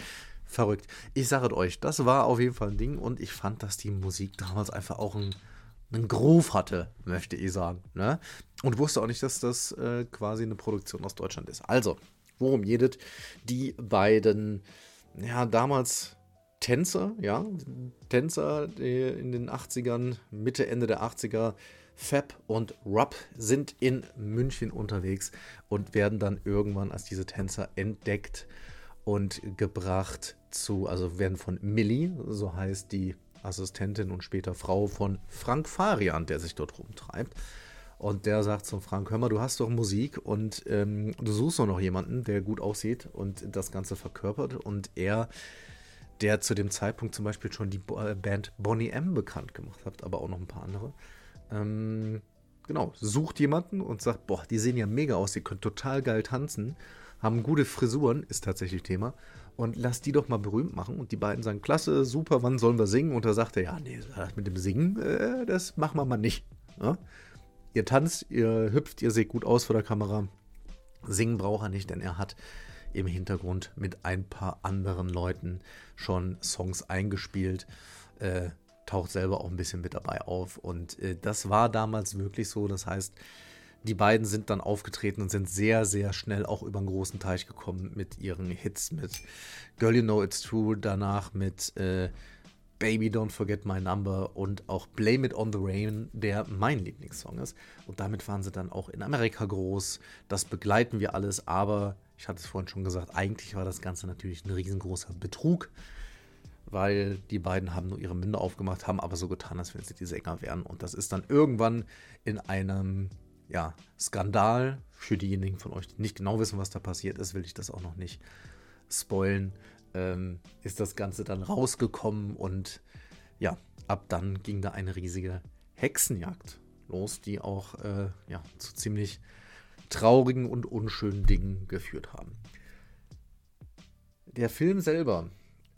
Verrückt. Ich sage euch, das war auf jeden Fall ein Ding und ich fand, dass die Musik damals einfach auch ein einen Groove hatte, möchte ich sagen. Ne? Und wusste auch nicht, dass das äh, quasi eine Produktion aus Deutschland ist. Also, worum jedet? Die beiden, ja, damals Tänzer, ja, Tänzer in den 80ern, Mitte, Ende der 80er, Fab und Rub sind in München unterwegs und werden dann irgendwann als diese Tänzer entdeckt und gebracht zu, also werden von Millie, so heißt die Assistentin und später Frau von Frank Farian, der sich dort rumtreibt. Und der sagt zum Frank, hör mal, du hast doch Musik und ähm, du suchst doch noch jemanden, der gut aussieht und das Ganze verkörpert. Und er, der zu dem Zeitpunkt zum Beispiel schon die äh, Band Bonnie M bekannt gemacht hat, aber auch noch ein paar andere, ähm, genau, sucht jemanden und sagt, boah, die sehen ja mega aus, die können total geil tanzen. Haben gute Frisuren, ist tatsächlich Thema. Und lass die doch mal berühmt machen. Und die beiden sagen, klasse, super, wann sollen wir singen? Und da sagt er, ja, nee, mit dem Singen, äh, das machen wir mal nicht. Ja? Ihr tanzt, ihr hüpft, ihr seht gut aus vor der Kamera. Singen braucht er nicht, denn er hat im Hintergrund mit ein paar anderen Leuten schon Songs eingespielt. Äh, taucht selber auch ein bisschen mit dabei auf. Und äh, das war damals wirklich so. Das heißt, die beiden sind dann aufgetreten und sind sehr, sehr schnell auch über einen großen Teich gekommen mit ihren Hits, mit Girl You Know It's True, danach mit äh, Baby Don't Forget My Number und auch Blame It on the Rain, der mein Lieblingssong ist. Und damit waren sie dann auch in Amerika groß. Das begleiten wir alles, aber ich hatte es vorhin schon gesagt, eigentlich war das Ganze natürlich ein riesengroßer Betrug weil die beiden haben nur ihre Münder aufgemacht, haben aber so getan, als wenn sie die Sänger wären. Und das ist dann irgendwann in einem ja, Skandal. Für diejenigen von euch, die nicht genau wissen, was da passiert ist, will ich das auch noch nicht spoilen. Ähm, ist das Ganze dann rausgekommen und ja, ab dann ging da eine riesige Hexenjagd los, die auch äh, ja, zu ziemlich traurigen und unschönen Dingen geführt haben. Der Film selber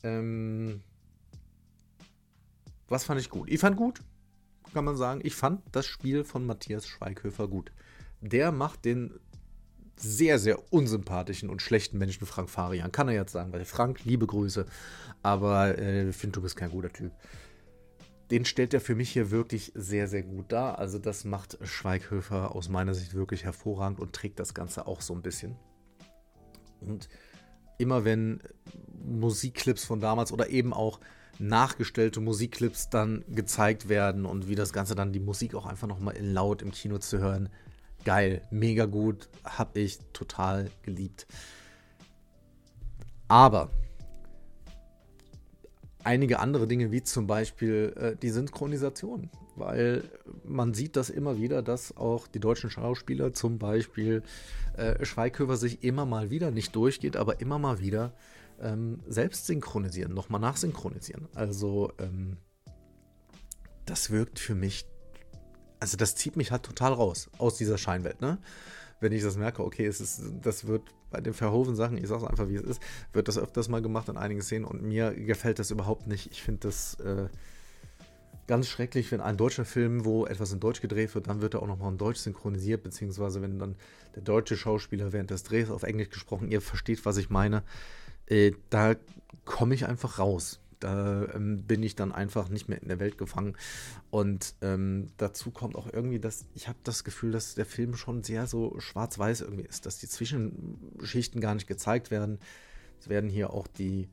ähm, was fand ich gut? Ich fand gut, kann man sagen. Ich fand das Spiel von Matthias Schweighöfer gut. Der macht den sehr, sehr unsympathischen und schlechten Menschen Frank Farian. Kann er jetzt sagen, weil Frank, liebe Grüße, aber äh, finde, du bist kein guter Typ. Den stellt er für mich hier wirklich sehr, sehr gut dar. Also das macht Schweighöfer aus meiner Sicht wirklich hervorragend und trägt das Ganze auch so ein bisschen. Und immer wenn Musikclips von damals oder eben auch nachgestellte Musikclips dann gezeigt werden und wie das Ganze dann die Musik auch einfach nochmal laut im Kino zu hören. Geil, mega gut, hab ich total geliebt. Aber einige andere Dinge, wie zum Beispiel äh, die Synchronisation, weil man sieht das immer wieder, dass auch die deutschen Schauspieler, zum Beispiel äh, Schweighöfer, sich immer mal wieder, nicht durchgeht, aber immer mal wieder ähm, selbst synchronisieren, nochmal nachsynchronisieren. Also ähm, das wirkt für mich, also das zieht mich halt total raus aus dieser Scheinwelt, ne? Wenn ich das merke, okay, es ist, das wird bei den Verhoeven-Sachen, ich sag's einfach, wie es ist, wird das öfters mal gemacht in einigen Szenen und mir gefällt das überhaupt nicht. Ich finde das äh, ganz schrecklich, wenn ein deutscher Film, wo etwas in Deutsch gedreht wird, dann wird er auch nochmal in Deutsch synchronisiert, beziehungsweise wenn dann der deutsche Schauspieler während des Drehs auf Englisch gesprochen, ihr versteht, was ich meine äh, da komme ich einfach raus. Da ähm, bin ich dann einfach nicht mehr in der Welt gefangen. Und ähm, dazu kommt auch irgendwie, dass ich habe das Gefühl, dass der Film schon sehr so schwarz-weiß irgendwie ist, dass die Zwischenschichten gar nicht gezeigt werden. Es werden hier auch die,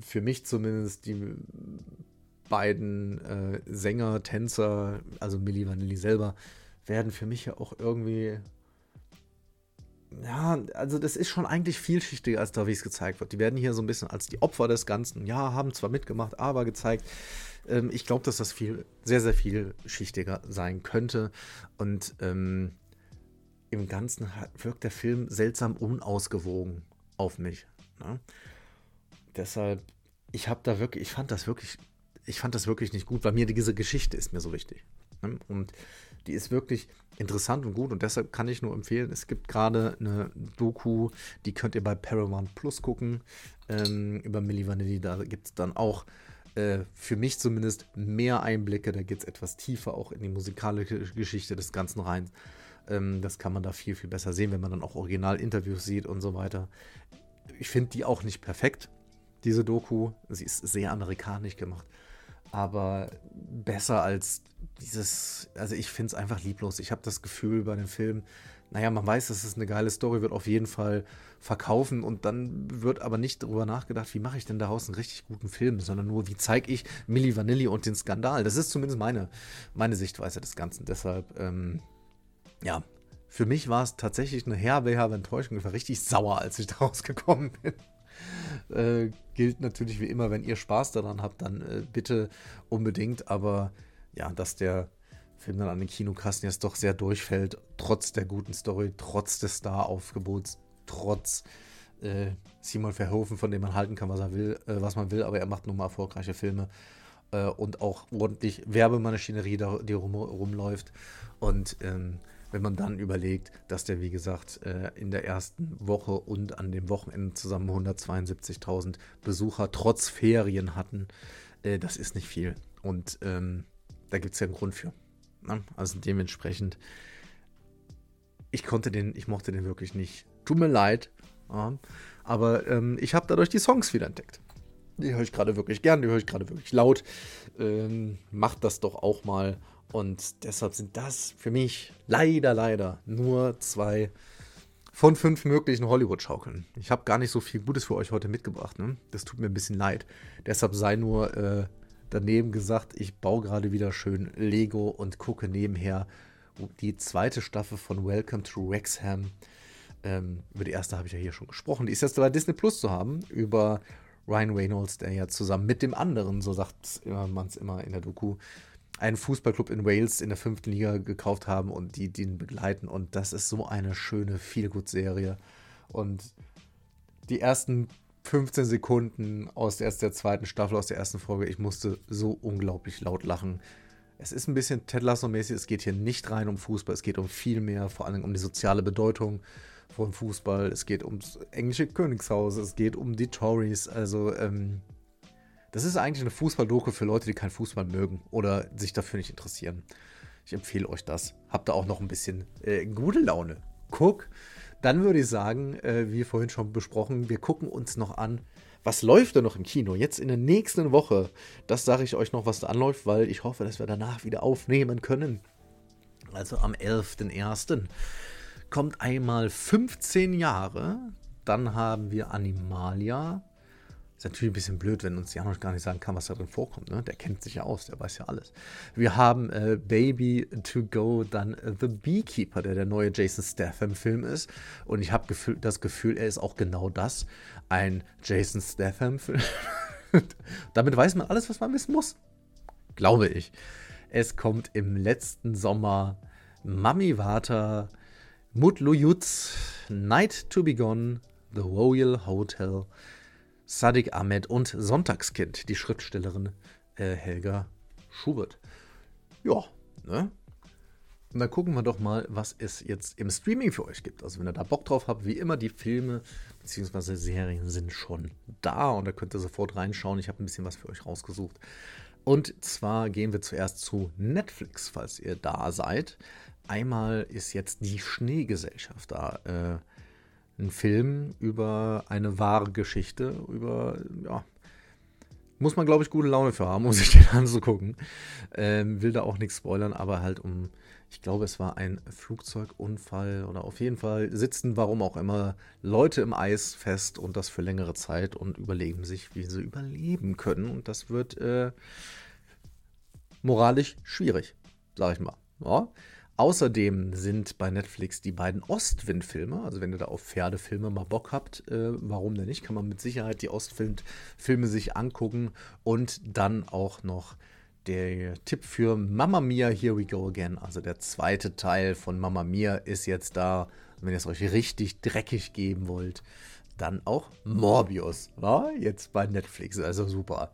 für mich zumindest, die beiden äh, Sänger, Tänzer, also Milli Vanilli selber, werden für mich ja auch irgendwie ja, also das ist schon eigentlich vielschichtiger, als da, wie es gezeigt wird. Die werden hier so ein bisschen als die Opfer des Ganzen, ja, haben zwar mitgemacht, aber gezeigt. Ähm, ich glaube, dass das viel, sehr, sehr vielschichtiger sein könnte. Und ähm, im Ganzen wirkt der Film seltsam unausgewogen auf mich. Ne? Deshalb, ich habe da wirklich, ich fand das wirklich, ich fand das wirklich nicht gut, weil mir diese Geschichte ist mir so wichtig. Ne? Und die ist wirklich interessant und gut und deshalb kann ich nur empfehlen, es gibt gerade eine Doku, die könnt ihr bei Paramount Plus gucken, ähm, über Milli Vanilli, da gibt es dann auch äh, für mich zumindest mehr Einblicke, da geht es etwas tiefer auch in die musikalische Geschichte des Ganzen rein. Ähm, das kann man da viel, viel besser sehen, wenn man dann auch Originalinterviews sieht und so weiter. Ich finde die auch nicht perfekt, diese Doku. Sie ist sehr amerikanisch gemacht aber besser als dieses, also ich finde es einfach lieblos. Ich habe das Gefühl bei dem Film, naja, man weiß, dass es eine geile Story wird auf jeden Fall verkaufen und dann wird aber nicht darüber nachgedacht, wie mache ich denn daraus einen richtig guten Film, sondern nur, wie zeige ich Milli Vanilli und den Skandal. Das ist zumindest meine, meine Sichtweise des Ganzen. Deshalb, ähm, ja, für mich war es tatsächlich eine herbe, herbe Enttäuschung. Ich war richtig sauer, als ich (laughs) da rausgekommen bin. Äh, gilt natürlich wie immer, wenn ihr Spaß daran habt, dann äh, bitte unbedingt. Aber ja, dass der Film dann an den Kinokassen jetzt doch sehr durchfällt, trotz der guten Story, trotz des Star-Aufgebots, trotz äh, Simon Verhoeven, von dem man halten kann, was er will, äh, was man will, aber er macht nun mal erfolgreiche Filme äh, und auch ordentlich Werbemaschinerie, die rum, rumläuft. Und ähm, wenn man dann überlegt, dass der, wie gesagt, äh, in der ersten Woche und an dem Wochenende zusammen 172.000 Besucher trotz Ferien hatten, äh, das ist nicht viel. Und ähm, da gibt es ja einen Grund für. Ne? Also dementsprechend, ich konnte den, ich mochte den wirklich nicht. Tut mir leid. Ja, aber ähm, ich habe dadurch die Songs wieder entdeckt. Die höre ich gerade wirklich gern, die höre ich gerade wirklich laut. Ähm, macht das doch auch mal. Und deshalb sind das für mich leider, leider nur zwei von fünf möglichen Hollywood-Schaukeln. Ich habe gar nicht so viel Gutes für euch heute mitgebracht. Ne? Das tut mir ein bisschen leid. Deshalb sei nur äh, daneben gesagt, ich baue gerade wieder schön Lego und gucke nebenher die zweite Staffel von Welcome to Wrexham. Ähm, über die erste habe ich ja hier schon gesprochen. Die ist jetzt bei Disney Plus zu haben. Über Ryan Reynolds, der ja zusammen mit dem anderen, so sagt man es immer in der Doku, einen Fußballclub in Wales in der fünften Liga gekauft haben und die, ihn begleiten. Und das ist so eine schöne Feelgood-Serie. Und die ersten 15 Sekunden aus der, der zweiten Staffel, aus der ersten Folge, ich musste so unglaublich laut lachen. Es ist ein bisschen Ted Lasso-mäßig, es geht hier nicht rein um Fußball, es geht um viel mehr, vor allem um die soziale Bedeutung von Fußball, es geht ums englische Königshaus, es geht um die Tories, also ähm, das ist eigentlich eine Fußballdoku für Leute, die keinen Fußball mögen oder sich dafür nicht interessieren. Ich empfehle euch das. Habt da auch noch ein bisschen äh, gute Laune. Guck. Dann würde ich sagen, äh, wie vorhin schon besprochen, wir gucken uns noch an, was läuft denn noch im Kino? Jetzt in der nächsten Woche. Das sage ich euch noch, was da anläuft, weil ich hoffe, dass wir danach wieder aufnehmen können. Also am 11.01. kommt einmal 15 Jahre. Dann haben wir Animalia. Ist natürlich ein bisschen blöd, wenn uns Janosch gar nicht sagen kann, was da drin vorkommt. Ne? Der kennt sich ja aus, der weiß ja alles. Wir haben äh, Baby to Go, dann äh, The Beekeeper, der der neue Jason Statham-Film ist. Und ich habe das Gefühl, er ist auch genau das, ein Jason Statham-Film. (laughs) Damit weiß man alles, was man wissen muss. Glaube ich. Es kommt im letzten Sommer Mami Vata, Mutlujutz, Night to Be Gone, The Royal Hotel, Sadiq Ahmed und Sonntagskind, die Schriftstellerin äh, Helga Schubert. Ja, ne? Und dann gucken wir doch mal, was es jetzt im Streaming für euch gibt. Also wenn ihr da Bock drauf habt, wie immer, die Filme bzw. Serien sind schon da und da könnt ihr sofort reinschauen. Ich habe ein bisschen was für euch rausgesucht. Und zwar gehen wir zuerst zu Netflix, falls ihr da seid. Einmal ist jetzt die Schneegesellschaft da. Äh, ein Film über eine wahre Geschichte, über, ja, muss man, glaube ich, gute Laune für haben, (laughs) um sich den anzugucken. Ähm, will da auch nichts spoilern, aber halt um, ich glaube, es war ein Flugzeugunfall oder auf jeden Fall sitzen, warum auch immer, Leute im Eis fest und das für längere Zeit und überlegen sich, wie sie überleben können. Und das wird äh, moralisch schwierig, sage ich mal. Ja. Außerdem sind bei Netflix die beiden Ostwind-Filme, also wenn ihr da auf Pferdefilme mal Bock habt, äh, warum denn nicht, kann man mit Sicherheit die Ostwind-Filme sich angucken und dann auch noch der Tipp für Mamma Mia, Here We Go Again. Also der zweite Teil von Mamma Mia ist jetzt da. Wenn ihr es euch richtig dreckig geben wollt, dann auch Morbius. Ja? Jetzt bei Netflix. Also super.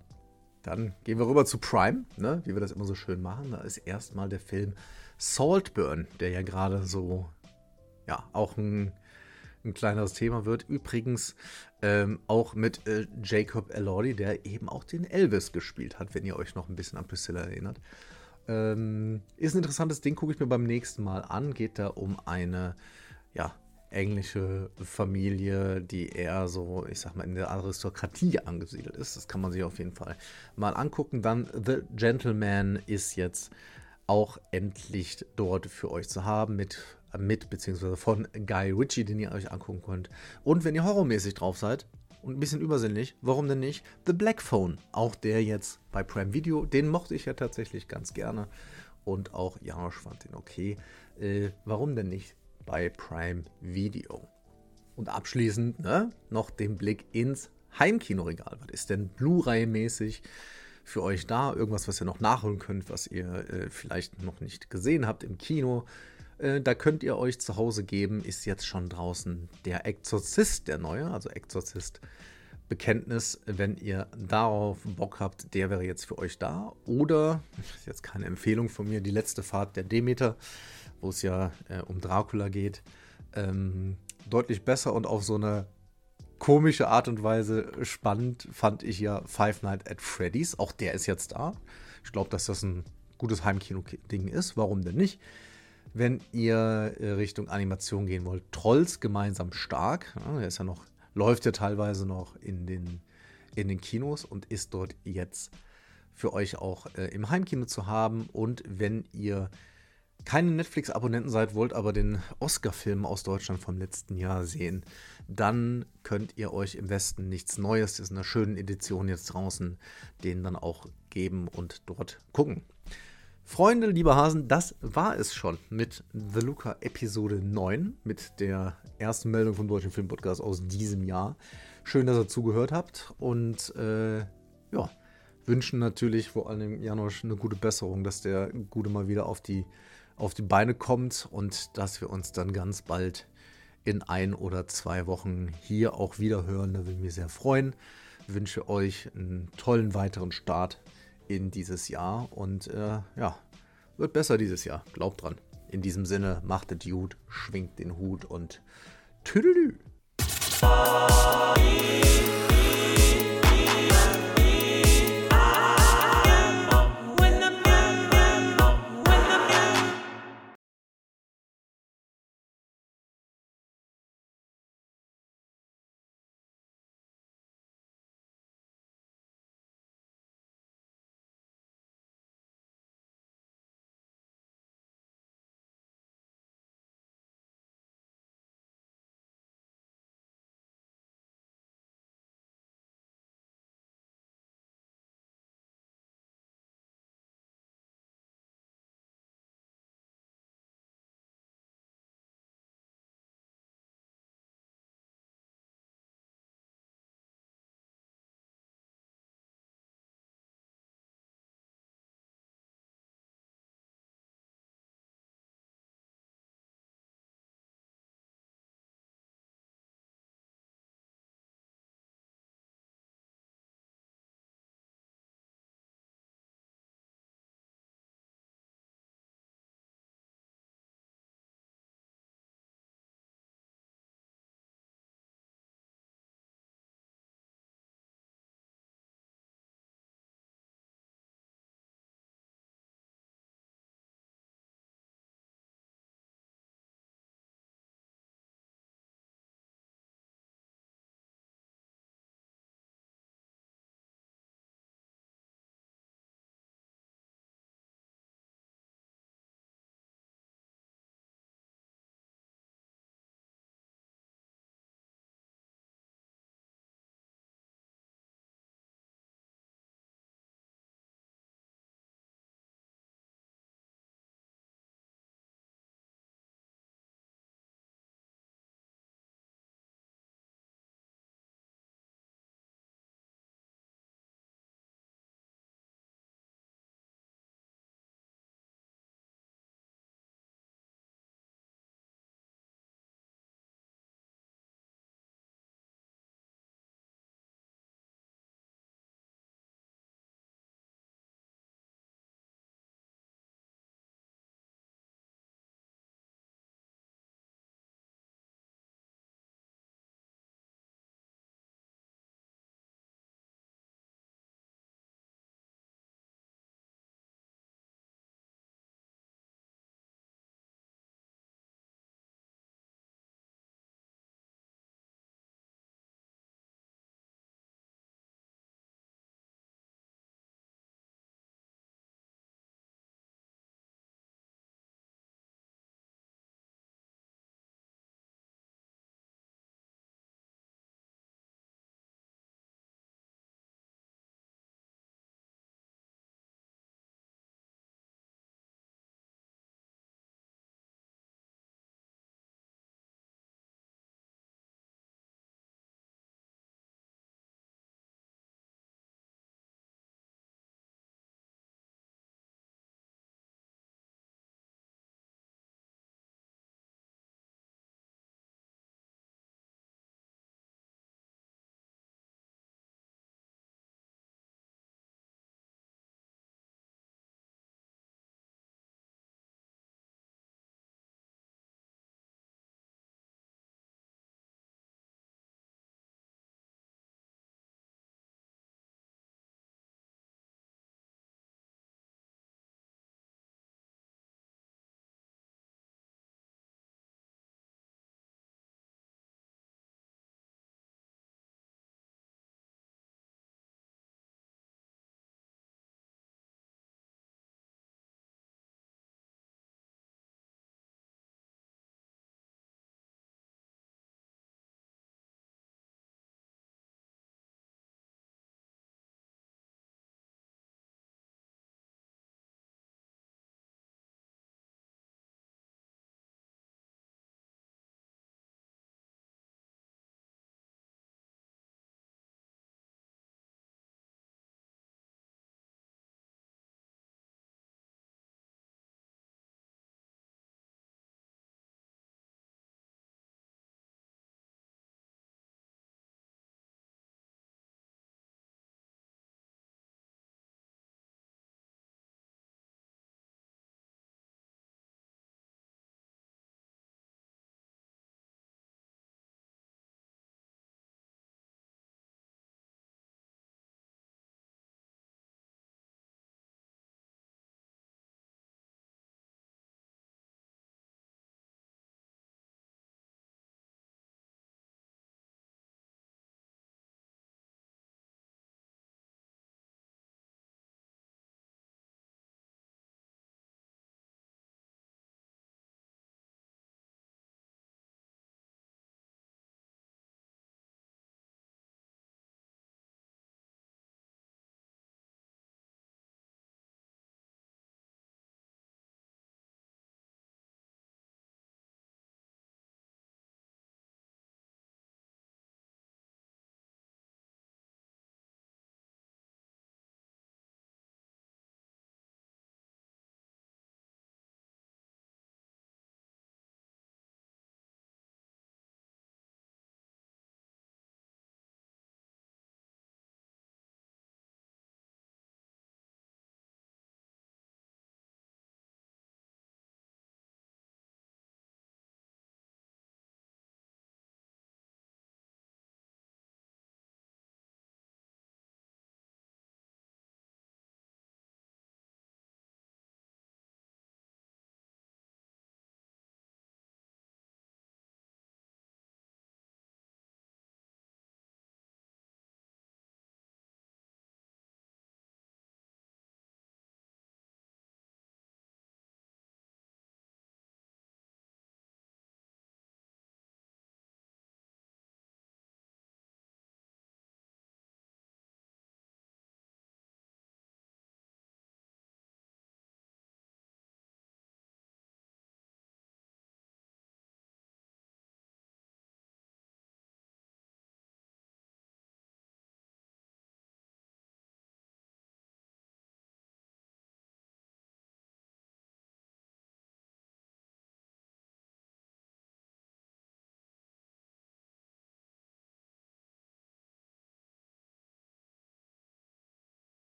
Dann gehen wir rüber zu Prime, ne? wie wir das immer so schön machen. Da ist erstmal der Film Saltburn, der ja gerade so, ja, auch ein, ein kleineres Thema wird. Übrigens ähm, auch mit äh, Jacob Elordi, der eben auch den Elvis gespielt hat, wenn ihr euch noch ein bisschen an Priscilla erinnert. Ähm, ist ein interessantes Ding, gucke ich mir beim nächsten Mal an. Geht da um eine, ja, englische Familie, die eher so, ich sag mal, in der Aristokratie angesiedelt ist. Das kann man sich auf jeden Fall mal angucken. Dann The Gentleman ist jetzt auch endlich dort für euch zu haben mit, mit beziehungsweise von Guy Ritchie, den ihr euch angucken könnt. Und wenn ihr horrormäßig drauf seid und ein bisschen übersinnlich, warum denn nicht? The Black Phone, auch der jetzt bei Prime Video, den mochte ich ja tatsächlich ganz gerne und auch Janosch fand den okay. Äh, warum denn nicht bei Prime Video? Und abschließend ne, noch den Blick ins Heimkinoregal. Was ist denn Blu-ray-mäßig? Für euch da. Irgendwas, was ihr noch nachholen könnt, was ihr äh, vielleicht noch nicht gesehen habt im Kino. Äh, da könnt ihr euch zu Hause geben. Ist jetzt schon draußen der Exorzist, der neue, also Exorzist. Bekenntnis, wenn ihr darauf Bock habt, der wäre jetzt für euch da. Oder, (laughs) ist jetzt keine Empfehlung von mir, die letzte Fahrt der Demeter wo es ja äh, um Dracula geht, ähm, deutlich besser und auf so eine komische Art und Weise spannend fand ich ja Five Nights at Freddy's. Auch der ist jetzt da. Ich glaube, dass das ein gutes Heimkino-Ding ist. Warum denn nicht? Wenn ihr äh, Richtung Animation gehen wollt, Trolls gemeinsam stark. Ja, der ist ja noch, läuft ja teilweise noch in den, in den Kinos und ist dort jetzt für euch auch äh, im Heimkino zu haben. Und wenn ihr keine Netflix-Abonnenten seid, wollt aber den Oscar-Film aus Deutschland vom letzten Jahr sehen, dann könnt ihr euch im Westen nichts Neues, ist in einer schönen Edition jetzt draußen, den dann auch geben und dort gucken. Freunde, lieber Hasen, das war es schon mit The Luca Episode 9, mit der ersten Meldung vom Deutschen Filmpodcast aus diesem Jahr. Schön, dass ihr zugehört habt und äh, ja, wünschen natürlich vor allem Janosch eine gute Besserung, dass der Gute mal wieder auf die auf die Beine kommt und dass wir uns dann ganz bald in ein oder zwei Wochen hier auch wieder hören. Da würde ich mich sehr freuen. Ich wünsche euch einen tollen weiteren Start in dieses Jahr und äh, ja, wird besser dieses Jahr. Glaubt dran. In diesem Sinne, macht es gut, schwingt den Hut und tüdelü.